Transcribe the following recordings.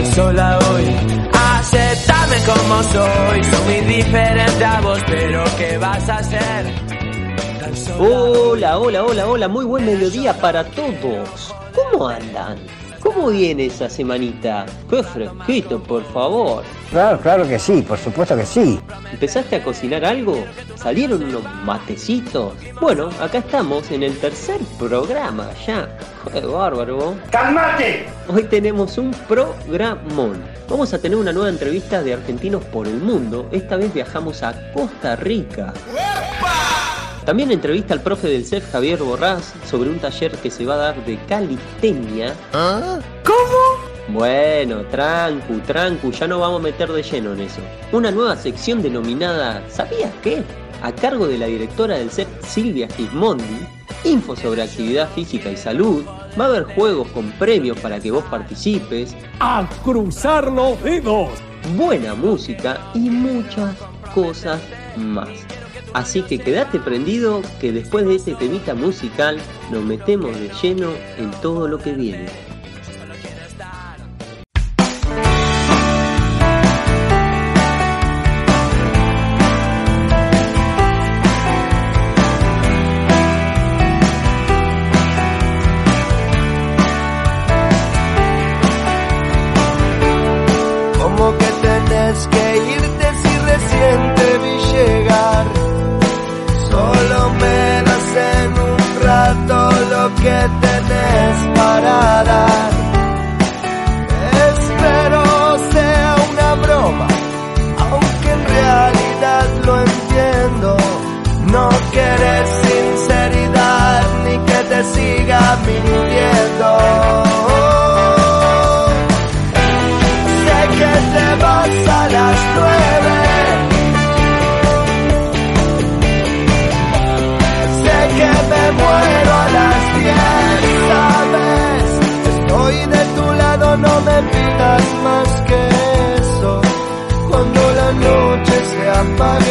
Tan sola hoy. Aceptame como soy. Soy muy diferente a vos, pero ¿qué vas a hacer? Hola, hola, hola, hola, muy buen mediodía para todos. ¿Cómo andan? ¿Cómo viene esa semanita? Qué fresquito, por favor. Claro, claro que sí, por supuesto que sí. ¿Empezaste a cocinar algo? ¿Salieron unos matecitos? Bueno, acá estamos en el tercer programa ya. Qué bárbaro. ¡Calmate! Hoy tenemos un programón. Vamos a tener una nueva entrevista de argentinos por el mundo. Esta vez viajamos a Costa Rica. También entrevista al profe del CEF Javier Borrás sobre un taller que se va a dar de calistenia. Bueno, trancu, trancu, ya no vamos a meter de lleno en eso. Una nueva sección denominada ¿Sabías qué? A cargo de la directora del CEP Silvia Gismondi. Info sobre actividad física y salud. Va a haber juegos con premios para que vos participes. a cruzar los dedos. buena música y muchas cosas más. Así que quédate prendido que después de este temita musical nos metemos de lleno en todo lo que viene. Noche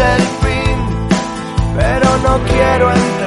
el fin, pero no quiero entregarme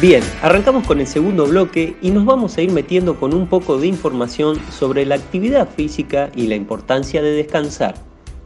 Bien, arrancamos con el segundo bloque y nos vamos a ir metiendo con un poco de información sobre la actividad física y la importancia de descansar.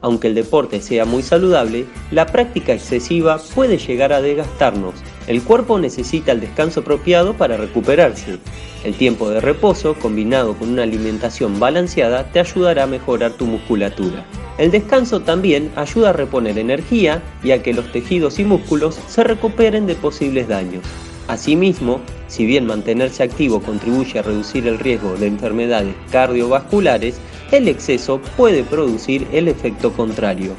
Aunque el deporte sea muy saludable, la práctica excesiva puede llegar a desgastarnos. El cuerpo necesita el descanso apropiado para recuperarse. El tiempo de reposo, combinado con una alimentación balanceada, te ayudará a mejorar tu musculatura. El descanso también ayuda a reponer energía y a que los tejidos y músculos se recuperen de posibles daños. Asimismo, si bien mantenerse activo contribuye a reducir el riesgo de enfermedades cardiovasculares, el exceso puede producir el efecto contrario.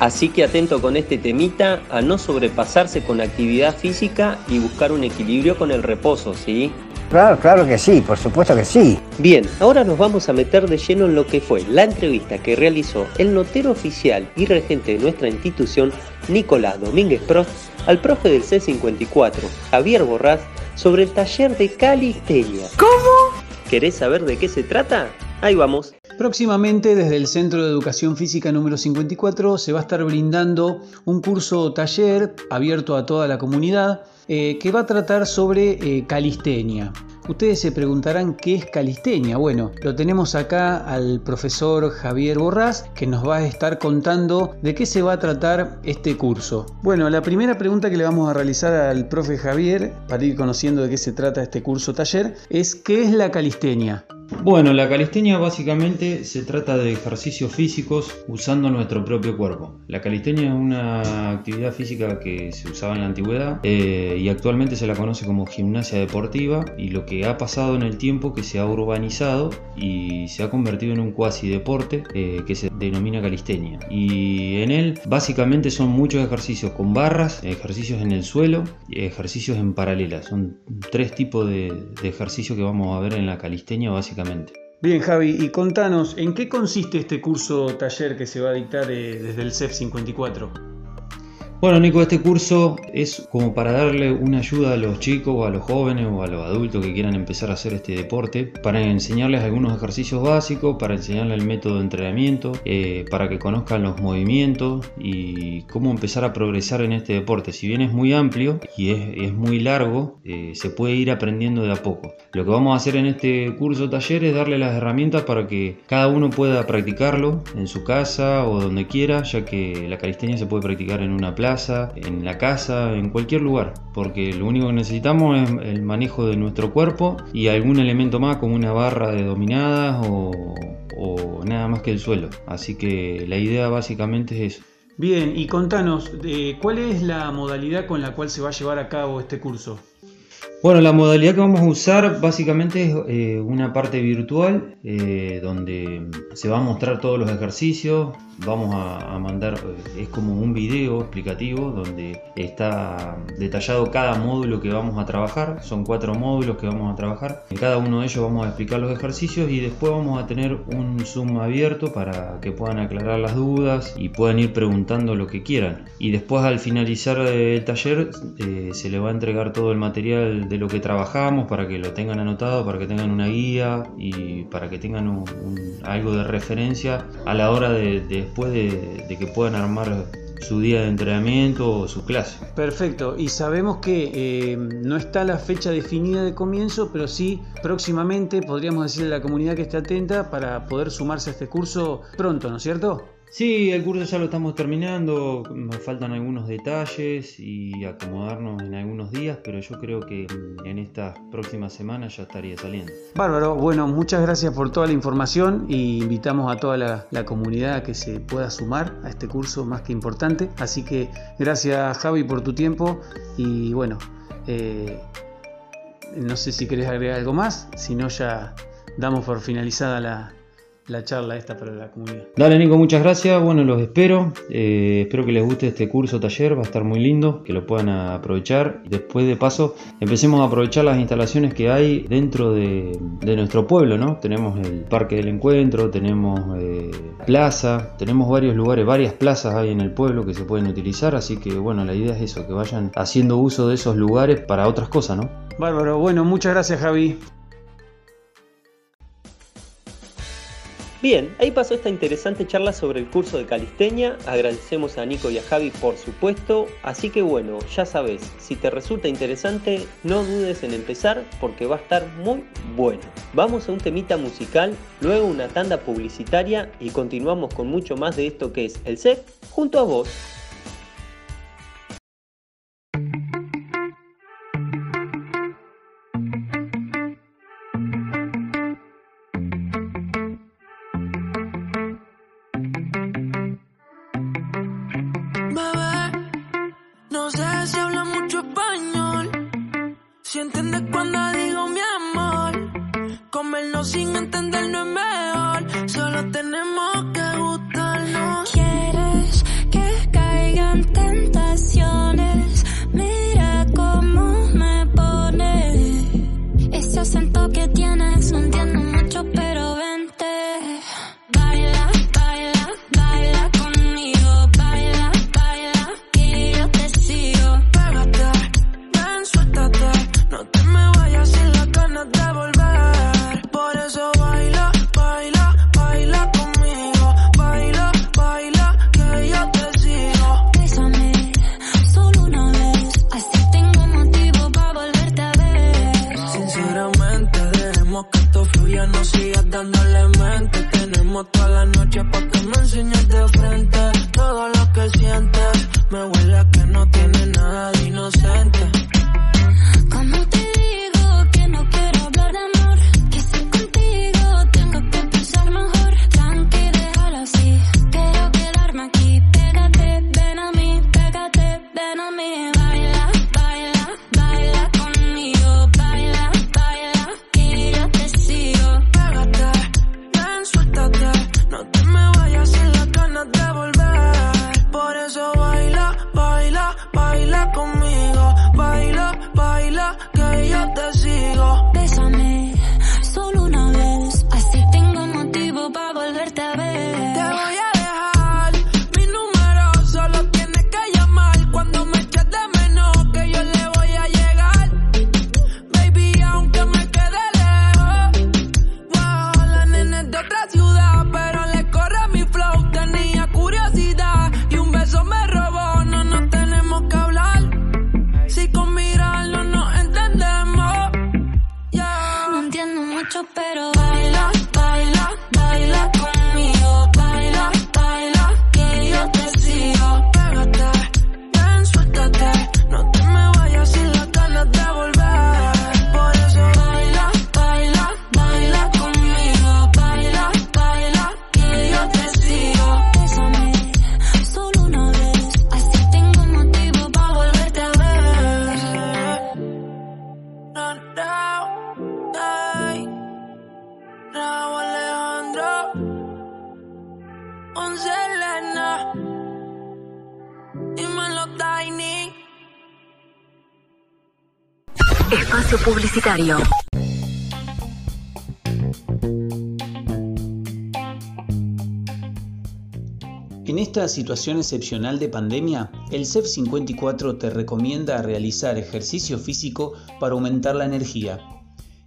Así que atento con este temita a no sobrepasarse con actividad física y buscar un equilibrio con el reposo, ¿sí? Claro, claro que sí, por supuesto que sí. Bien, ahora nos vamos a meter de lleno en lo que fue la entrevista que realizó el notero oficial y regente de nuestra institución, Nicolás Domínguez Prost, al profe del C54, Javier Borrás, sobre el taller de calistenia. ¿Cómo? ¿Querés saber de qué se trata? Ahí vamos. Próximamente desde el Centro de Educación Física número 54 se va a estar brindando un curso taller abierto a toda la comunidad eh, que va a tratar sobre eh, calistenia. Ustedes se preguntarán qué es calistenia. Bueno, lo tenemos acá al profesor Javier Borrás que nos va a estar contando de qué se va a tratar este curso. Bueno, la primera pregunta que le vamos a realizar al profe Javier para ir conociendo de qué se trata este curso taller es ¿qué es la calistenia? Bueno, la calistenia básicamente se trata de ejercicios físicos usando nuestro propio cuerpo. La calistenia es una actividad física que se usaba en la antigüedad eh, y actualmente se la conoce como gimnasia deportiva y lo que ha pasado en el tiempo que se ha urbanizado y se ha convertido en un cuasi deporte eh, que se denomina calistenia. Y en él básicamente son muchos ejercicios con barras, ejercicios en el suelo y ejercicios en paralela. Son tres tipos de, de ejercicios que vamos a ver en la calistenia básicamente Bien, Javi, y contanos, ¿en qué consiste este curso taller que se va a dictar eh, desde el CEF 54? Bueno, Nico, este curso es como para darle una ayuda a los chicos o a los jóvenes o a los adultos que quieran empezar a hacer este deporte, para enseñarles algunos ejercicios básicos, para enseñarles el método de entrenamiento, eh, para que conozcan los movimientos y cómo empezar a progresar en este deporte. Si bien es muy amplio y es, muy largo, eh, se puede ir aprendiendo de a poco. Lo que vamos a hacer en este curso taller es darle las herramientas para que cada uno pueda practicarlo en su casa o donde quiera, ya que la calistenia se puede practicar en una en la casa, en cualquier lugar, porque lo único que necesitamos es el manejo de nuestro cuerpo y algún elemento más como una barra de dominadas o, o nada más que el suelo. Así que la idea básicamente es eso. Bien, y contanos, eh, ¿cuál es la modalidad con la cual se va a llevar a cabo este curso? Bueno, la modalidad que vamos a usar básicamente es eh, una parte virtual eh, donde se va a mostrar todos los ejercicios, vamos a, mandar, eh, es como un video explicativo donde está detallado cada módulo que vamos a trabajar, son cuatro módulos que vamos a trabajar, en cada uno de ellos vamos a explicar los ejercicios y después vamos a tener un Zoom abierto para que puedan aclarar las dudas y puedan ir preguntando lo que quieran. Y después al finalizar el taller se le va a entregar todo el material lo que trabajamos para que lo tengan anotado, para que tengan una guía y para que tengan algo de referencia a la hora de, después de, que puedan armar su día de entrenamiento o su clase. Perfecto, y sabemos que eh, no está la fecha definida de comienzo, pero sí próximamente podríamos decirle a la comunidad que esté atenta para poder sumarse a este curso pronto, ¿no es cierto? Sí, el curso ya lo estamos terminando, nos faltan algunos detalles y acomodarnos en algunos días, pero yo creo que en estas próximas semanas ya estaría saliendo. Bárbaro, bueno, muchas gracias por toda la información y invitamos a toda la, comunidad a que se pueda sumar a este curso más que importante. Así que gracias Javi por tu tiempo y bueno, eh, no sé si querés agregar algo más, si no ya damos por finalizada la, la charla esta para la comunidad. Dale Nico, muchas gracias. Bueno, los espero. Eh, espero que les guste este curso taller, va a estar muy lindo, que lo puedan aprovechar. Después de paso, empecemos a aprovechar las instalaciones que hay dentro de, nuestro pueblo, ¿no? Tenemos el Parque del Encuentro, tenemos eh, plaza, tenemos varios lugares, varias plazas hay en el pueblo que se pueden utilizar, así que bueno, la idea es eso, que vayan haciendo uso de esos lugares para otras cosas, ¿no? Bárbaro, bueno, muchas gracias Javi. Bien, ahí pasó esta interesante charla sobre el curso de calistenia. Agradecemos a Nico y a Javi por supuesto. Así que bueno, ya sabes, si te resulta interesante, no dudes en empezar porque va a estar muy bueno. Vamos a un temita musical, luego una tanda publicitaria y continuamos con mucho más de esto que es el CEP junto a vos. Dejemos que esto fluya, no sigas dándole mente. Tenemos toda la noche para que me enseñes de frente todo lo que sientes. Me huele a que no tiene nada de inocente. En esta situación excepcional de pandemia, el CEF 54 te recomienda realizar ejercicio físico para aumentar la energía.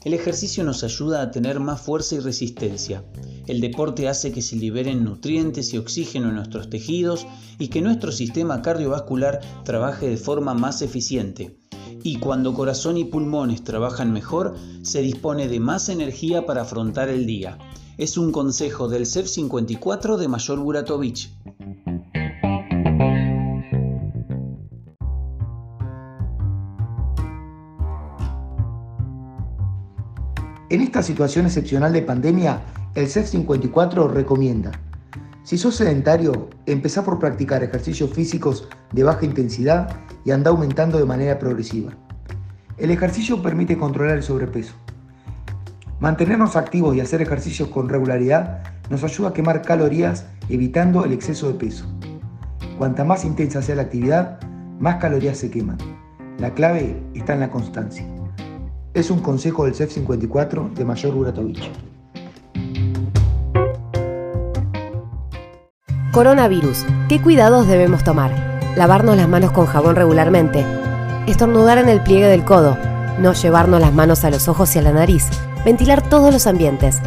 El ejercicio nos ayuda a tener más fuerza y resistencia. El deporte hace que se liberen nutrientes y oxígeno en nuestros tejidos y que nuestro sistema cardiovascular trabaje de forma más eficiente y cuando corazón y pulmones trabajan mejor, se dispone de más energía para afrontar el día. Es un consejo del CEF 54 de Mayor Buratovich. En esta situación excepcional de pandemia, el CEF 54 recomienda si sos sedentario, empezá por practicar ejercicios físicos de baja intensidad y anda aumentando de manera progresiva. El ejercicio permite controlar el sobrepeso. Mantenernos activos y hacer ejercicios con regularidad nos ayuda a quemar calorías evitando el exceso de peso. Cuanta más intensa sea la actividad, más calorías se queman. La clave está en la constancia. Es un consejo del CEF 54 de Mayor Buratovich. Coronavirus. ¿Qué cuidados debemos tomar? Lavarnos las manos con jabón regularmente. Estornudar en el pliegue del codo. No llevarnos las manos a los ojos y a la nariz. Ventilar todos los ambientes.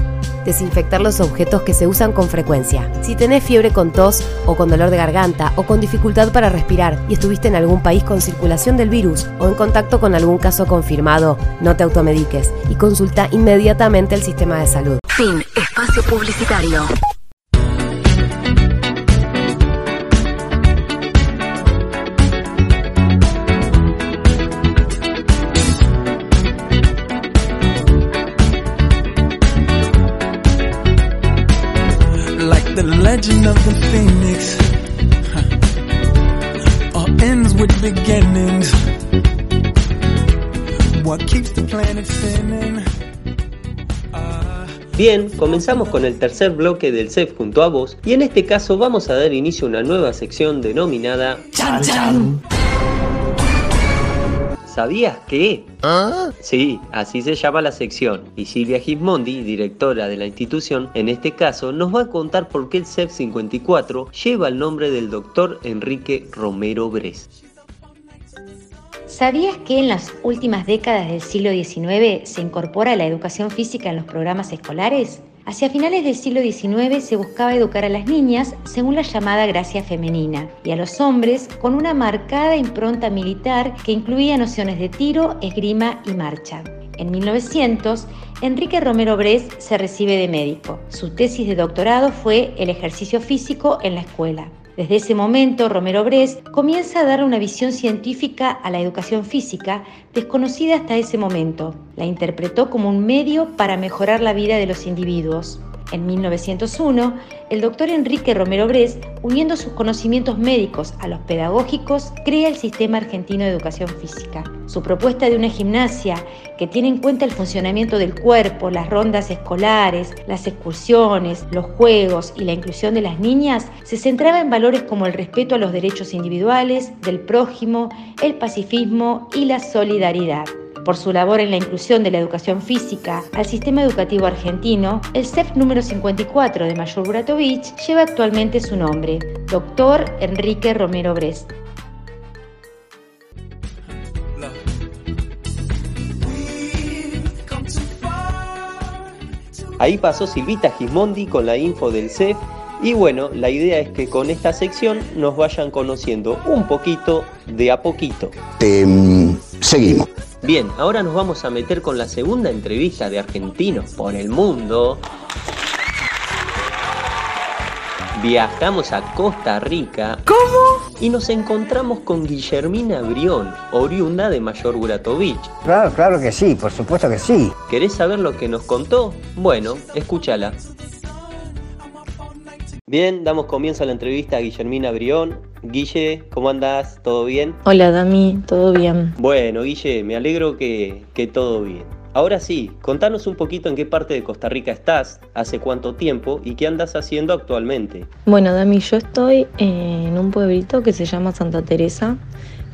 Desinfectar los objetos que se usan con frecuencia. Si tenés fiebre con tos o con dolor de garganta o con dificultad para respirar y estuviste en algún país con circulación del virus o en contacto con algún caso confirmado, no te automediques y consulta inmediatamente el sistema de salud. Fin. Espacio publicitario. Legend of the phoenix. huh, All ends with beginnings. What keeps the planet spinning? Bien, comenzamos con el tercer bloque del CEF junto a vos y en este caso vamos a dar inicio a una nueva sección denominada Chan Chan. ¿Sabías qué? Sí, así se llama la sección. Y Silvia Gismondi, directora de la institución, en este caso nos va a contar por qué el CEF 54 lleva el nombre del doctor Enrique Romero Bres. ¿Sabías que en las últimas décadas del siglo XIX se incorpora la educación física en los programas escolares? Hacia finales del siglo XIX se buscaba educar a las niñas según la llamada gracia femenina y a los hombres con una marcada impronta militar que incluía nociones de tiro, esgrima y marcha. En 1900, Enrique Romero Bres se recibe de médico. Su tesis de doctorado fue El ejercicio físico en la escuela. Desde ese momento, Romero Bres comienza a dar una visión científica a la educación física desconocida hasta ese momento. La interpretó como un medio para mejorar la vida de los individuos. En 1901, el doctor Enrique Romero Bres, uniendo sus conocimientos médicos a los pedagógicos, crea el Sistema Argentino de Educación Física. Su propuesta de una gimnasia que tiene en cuenta el funcionamiento del cuerpo, las rondas escolares, las excursiones, los juegos y la inclusión de las niñas, se centraba en valores como el respeto a los derechos individuales, del prójimo, el pacifismo y la solidaridad. Por su labor en la inclusión de la educación física al sistema educativo argentino, el CEF número 54 de Mayor Buratovich lleva actualmente su nombre, Dr. Enrique Romero Brest. Ahí pasó Silvita Gismondi con la info del CEF y bueno, la idea es que con esta sección nos vayan conociendo un poquito de a poquito. seguimos. Bien, ahora nos vamos a meter con la segunda entrevista de argentinos por el mundo. Viajamos a Costa Rica. ¿Cómo? Y nos encontramos con Guillermina Brión, oriunda de Mayor Buratovich. Claro, claro que sí, por supuesto que sí. ¿Querés saber lo que nos contó? Bueno, escúchala. Bien, damos comienzo a la entrevista a Guillermina Brión. Guille, ¿cómo andás? ¿Todo bien? Hola Dami, todo bien. Bueno, Guille, me alegro que, que todo bien. Ahora sí, contanos un poquito en qué parte de Costa Rica estás, hace cuánto tiempo y qué andas haciendo actualmente. Bueno, Dami, yo estoy en un pueblito que se llama Santa Teresa,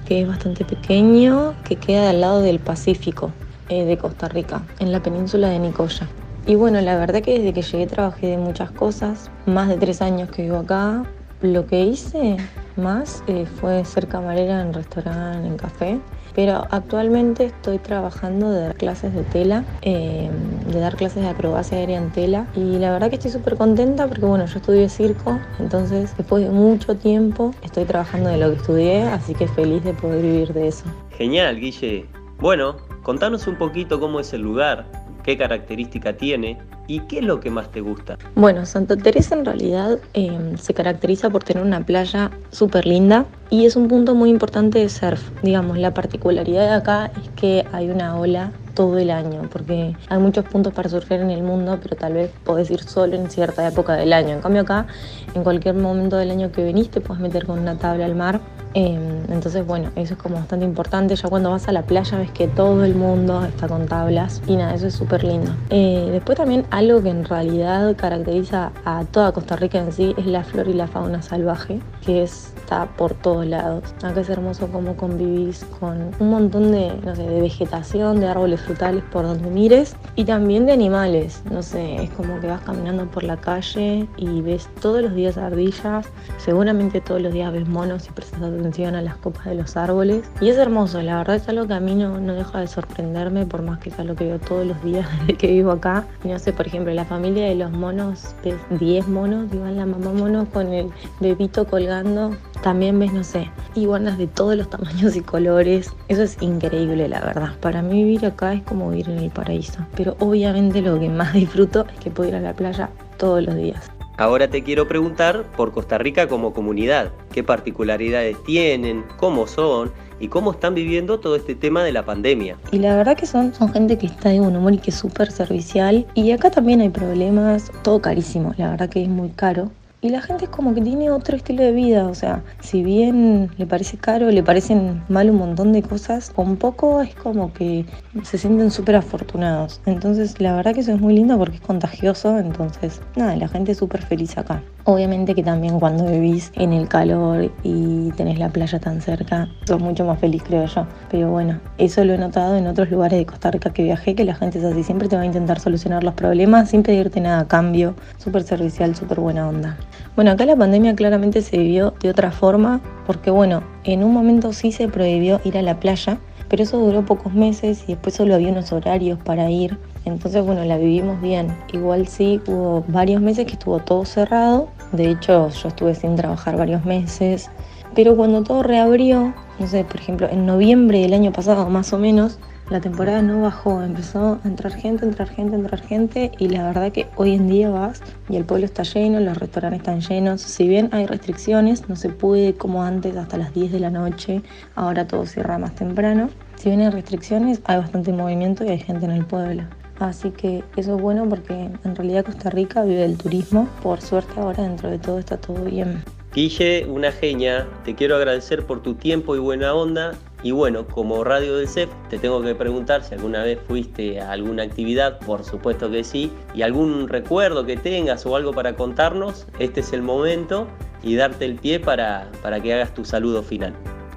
que es bastante pequeño, que queda al lado del Pacífico eh, de Costa Rica, en la península de Nicoya. Y bueno, la verdad que desde que llegué trabajé de muchas cosas, más de tres años que vivo acá. Lo que hice más eh, fue ser camarera en restaurante, en café, pero actualmente estoy trabajando de dar clases de tela, eh, de dar clases de acrobacia aérea en tela y la verdad que estoy súper contenta porque bueno, yo estudié circo, entonces después de mucho tiempo estoy trabajando de lo que estudié, así que feliz de poder vivir de eso. Genial, Guille. Bueno, contanos un poquito cómo es el lugar, qué característica tiene y qué es lo que más te gusta. Bueno, Santa Teresa en realidad eh, se caracteriza por tener una playa súper linda y es un punto muy importante de surf. Digamos, la particularidad de acá es que hay una ola todo el año, porque hay muchos puntos para surfear en el mundo, pero tal vez podés ir solo en cierta época del año. En cambio acá, en cualquier momento del año que viniste, puedes meter con una tabla al mar. Eh, entonces, bueno, eso es como bastante importante. Ya cuando vas a la playa ves que todo el mundo está con tablas y nada, eso es súper lindo. Eh, después también algo que en realidad caracteriza a toda Costa Rica en sí es la flora y la fauna salvaje, que es, está por todos lados. Acá es hermoso cómo convivís con un montón de, no sé, de vegetación, de árboles frutales por donde mires y también de animales. No sé, es como que vas caminando por la calle y ves todos los días ardillas, seguramente todos los días ves monos y prestas a las copas de los árboles. Y es hermoso, la verdad es algo que a mí no, no deja de sorprenderme, por más que es algo que veo todos los días desde que vivo acá. Y no sé, por ejemplo, la familia de los monos, ves 10 monos, igual la mamá mono con el bebito colgando. También ves, no sé, iguanas de todos los tamaños y colores. Eso es increíble, la verdad. Para mí vivir acá es como vivir en el paraíso. Pero obviamente lo que más disfruto es que puedo ir a la playa todos los días. Ahora te quiero preguntar por Costa Rica como comunidad. ¿Qué particularidades tienen? ¿Cómo son? ¿Y cómo están viviendo todo este tema de la pandemia? Y la verdad que son, son gente que está de buen humor y que es súper servicial. Y acá también hay problemas, todo carísimo, la verdad que es muy caro. Y la gente es como que tiene otro estilo de vida, o sea, si bien le parece caro, le parecen mal un montón de cosas, con poco es como que se sienten súper afortunados. Entonces, la verdad que eso es muy lindo porque es contagioso, entonces, nada, la gente es súper feliz acá. Obviamente que también cuando vivís en el calor y tenés la playa tan cerca, sos mucho más feliz, creo yo. Pero bueno, eso lo he notado en otros lugares de Costa Rica que viajé, que la gente es así, siempre te va a intentar solucionar los problemas sin pedirte nada a cambio, súper servicial, súper buena onda. Bueno, acá la pandemia claramente se vivió de otra forma, porque bueno, en un momento sí se prohibió ir a la playa, pero eso duró pocos meses y después solo había unos horarios para ir. Entonces, bueno, la vivimos bien. Igual sí, hubo varios meses que estuvo todo cerrado. De hecho, yo estuve sin trabajar varios meses. Pero cuando todo reabrió, no sé, por ejemplo, en noviembre del año pasado más o menos, la temporada no bajó, empezó a entrar gente, entrar gente, entrar gente y la verdad que hoy en día vas y el pueblo está lleno, los restaurantes están llenos, si bien hay restricciones, no se puede como antes hasta las 10 de la noche, ahora todo cierra más temprano, si bien hay restricciones hay bastante movimiento y hay gente en el pueblo. Así que eso es bueno porque en realidad Costa Rica vive del turismo. Por suerte ahora dentro de todo está todo bien. Guille, una genia, te quiero agradecer por tu tiempo y buena onda. Y bueno, como Radio del CEF, te tengo que preguntar si alguna vez fuiste a alguna actividad, por supuesto que sí, y algún recuerdo que tengas o algo para contarnos, este es el momento y darte el pie para, para que hagas tu saludo final.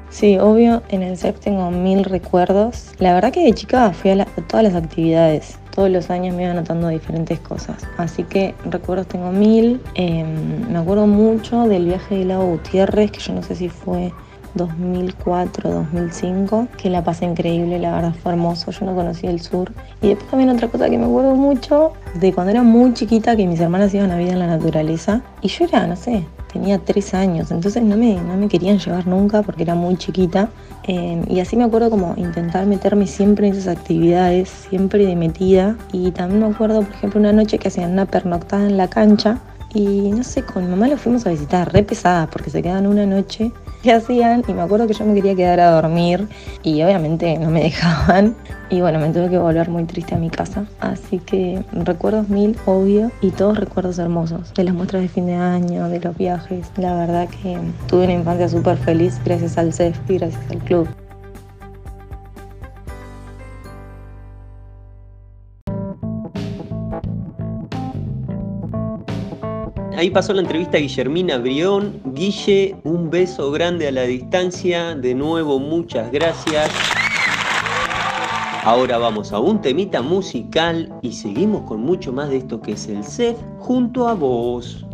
Sí, obvio, en el CEF tengo mil recuerdos. La verdad que de chica fui a, a todas las actividades todos los años me iba anotando diferentes cosas. Así que recuerdos tengo mil. Eh, me acuerdo mucho del viaje de Lago Gutiérrez, que yo no sé si fue 2004, 2005, que la pasé increíble, la verdad fue hermoso, yo no conocía el sur. Y después también otra cosa que me acuerdo mucho, de cuando era muy chiquita, que mis hermanas iban a vida en la naturaleza, y yo era, no sé, tenía tres años, entonces no me, no me querían llevar nunca porque era muy chiquita. Eh, y así me acuerdo como intentar meterme siempre en esas actividades, siempre de metida. Y también me acuerdo, por ejemplo, una noche que hacían una pernoctada en la cancha. Y no sé, con mi mamá lo fuimos a visitar, re pesada, porque se quedan una noche que hacían y me acuerdo que yo me quería quedar a dormir y obviamente no me dejaban y bueno, me tuve que volver muy triste a mi casa. Así que recuerdos mil, obvio, y todos recuerdos hermosos, de las muestras de fin de año, de los viajes. La verdad que tuve una infancia súper feliz gracias al CEF y gracias al club. Ahí pasó la entrevista a Guillermina Brión. Guille, un beso grande a la distancia. De nuevo, muchas gracias. Ahora vamos a un temita musical y seguimos con mucho más de esto que es el CEF junto a vos.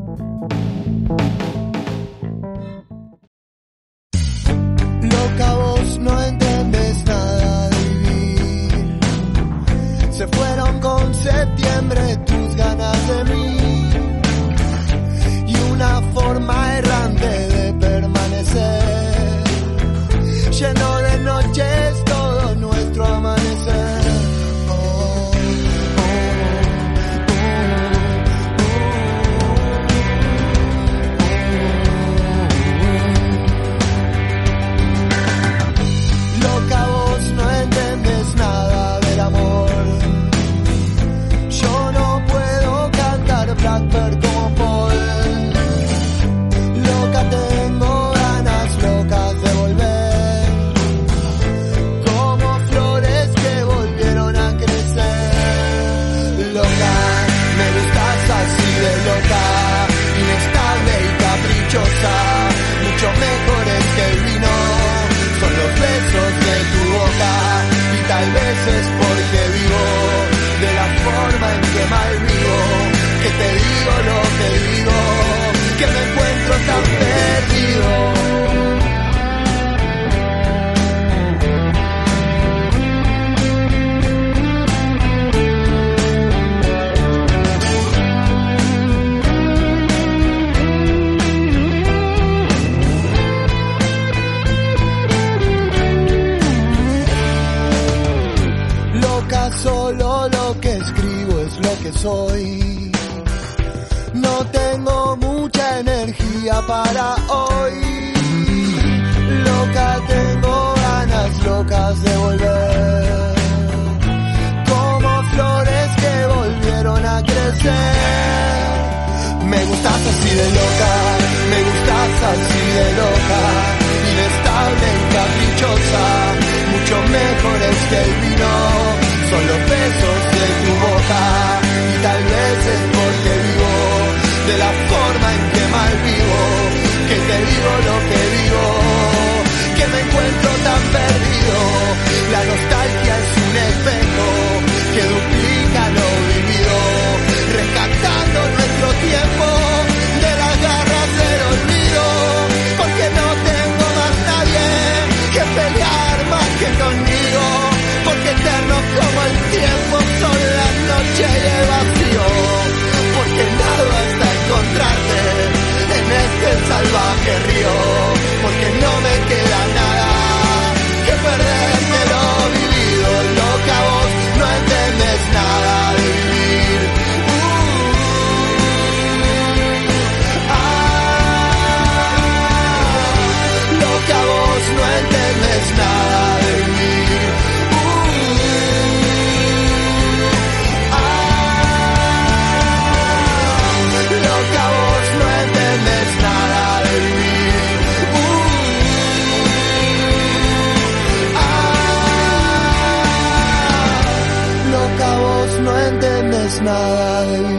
smile.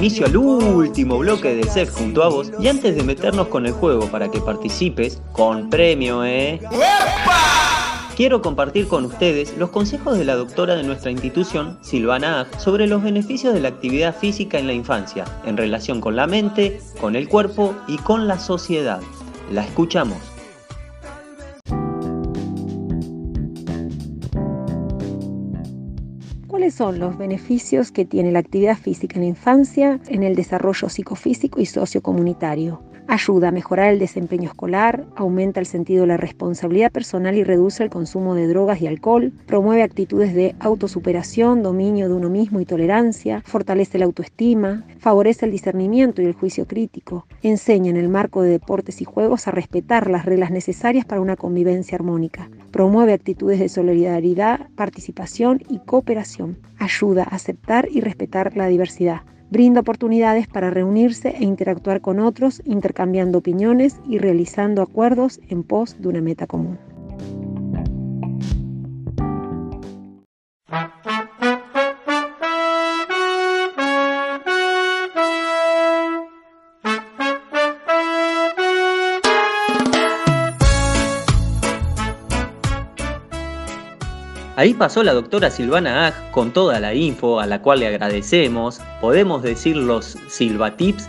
Inicio al último bloque de CEF junto a vos y antes de meternos con el juego para que participes, con premio, ¿eh? Quiero compartir con ustedes los consejos de la doctora de nuestra institución, Silvana Ag, sobre los beneficios de la actividad física en la infancia, en relación con la mente, con el cuerpo y con la sociedad. La escuchamos. ¿Cuáles son los beneficios que tiene la actividad física en la infancia en el desarrollo psicofísico y sociocomunitario? Ayuda a mejorar el desempeño escolar, aumenta el sentido de la responsabilidad personal y reduce el consumo de drogas y alcohol, promueve actitudes de autosuperación, dominio de uno mismo y tolerancia, fortalece la autoestima, favorece el discernimiento y el juicio crítico, enseña en el marco de deportes y juegos a respetar las reglas necesarias para una convivencia armónica, promueve actitudes de solidaridad, participación y cooperación, ayuda a aceptar y respetar la diversidad brinda oportunidades para reunirse e interactuar con otros, intercambiando opiniones y realizando acuerdos en pos de una meta común. Ahí pasó la doctora Silvana Ag con toda la info a la cual le agradecemos. Podemos decir los Silvatips.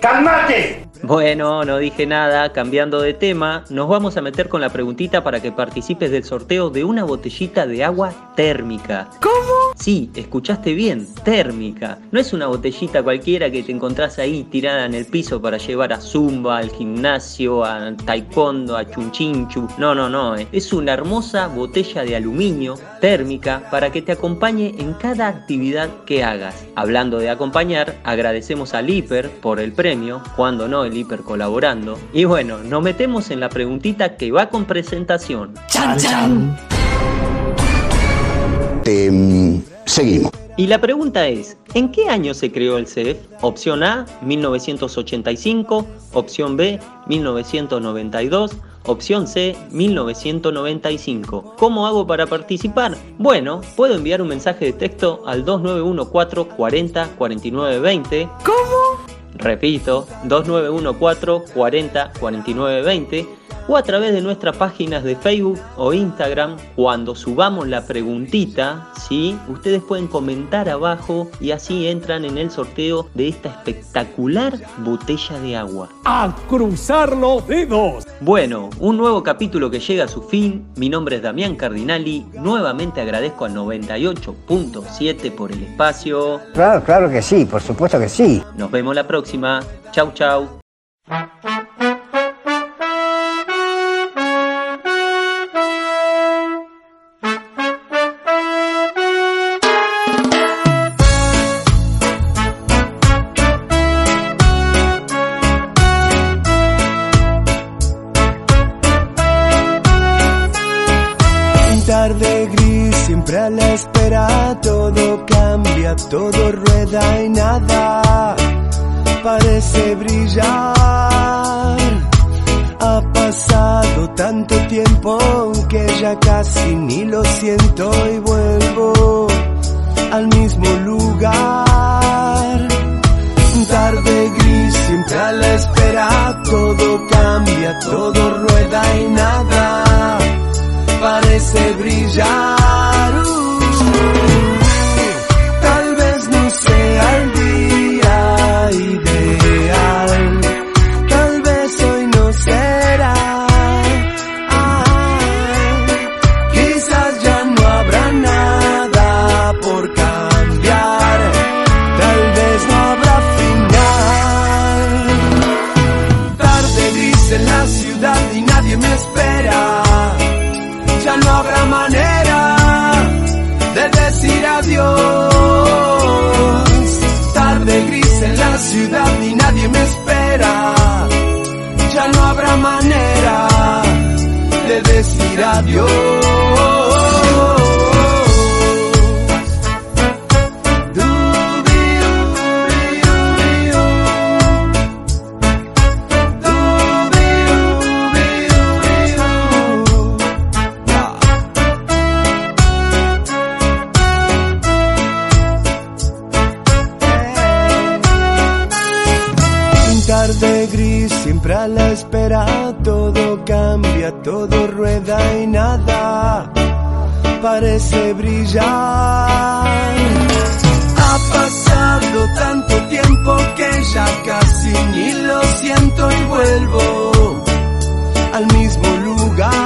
¡Calmate! Bueno, no dije nada, cambiando de tema, nos vamos a meter con la preguntita para que participes del sorteo de una botellita de agua térmica. ¿Cómo? Sí, escuchaste bien, térmica. No es una botellita cualquiera que te encontrás ahí tirada en el piso para llevar a Zumba, al gimnasio, a taekwondo, a chunchinchu. No, no, no, eh. es una hermosa botella de aluminio térmica para que te acompañe en cada actividad que hagas. Hablando de acompañar, agradecemos al Hiper por el premio, cuando no el Hiper colaborando. Y bueno, nos metemos en la preguntita que va con presentación. ¡Chan, chan! Te, mm, seguimos. Y la pregunta es, ¿en qué año se creó el CEF? Opción A, 1985, opción B, 1992, opción C, 1995. ¿Cómo hago para participar? Bueno, puedo enviar un mensaje de texto al 2914 40 49 20. ¿Cómo? Repito, 2914 40 49 20 o a través de nuestras páginas de Facebook o Instagram. Cuando subamos la preguntita, ¿sí? ustedes pueden comentar abajo y así entran en el sorteo de esta espectacular botella de agua. ¡A cruzar los dedos! Bueno, un nuevo capítulo que llega a su fin. Mi nombre es Damián Cardinali. Nuevamente agradezco al 98.7 por el espacio. Claro, claro que sí, por supuesto que sí. Nos vemos la próxima. Chau, chau. Todo rueda y nada parece brillar. Ha pasado tanto tiempo que ya casi ni lo siento y vuelvo al mismo lugar. Tarde gris, siempre a la espera, todo cambia, todo rueda y nada parece brillar. Siempre la espera, todo cambia, todo rueda y nada parece brillar. Ha pasado tanto tiempo que ya casi ni lo siento y vuelvo al mismo lugar.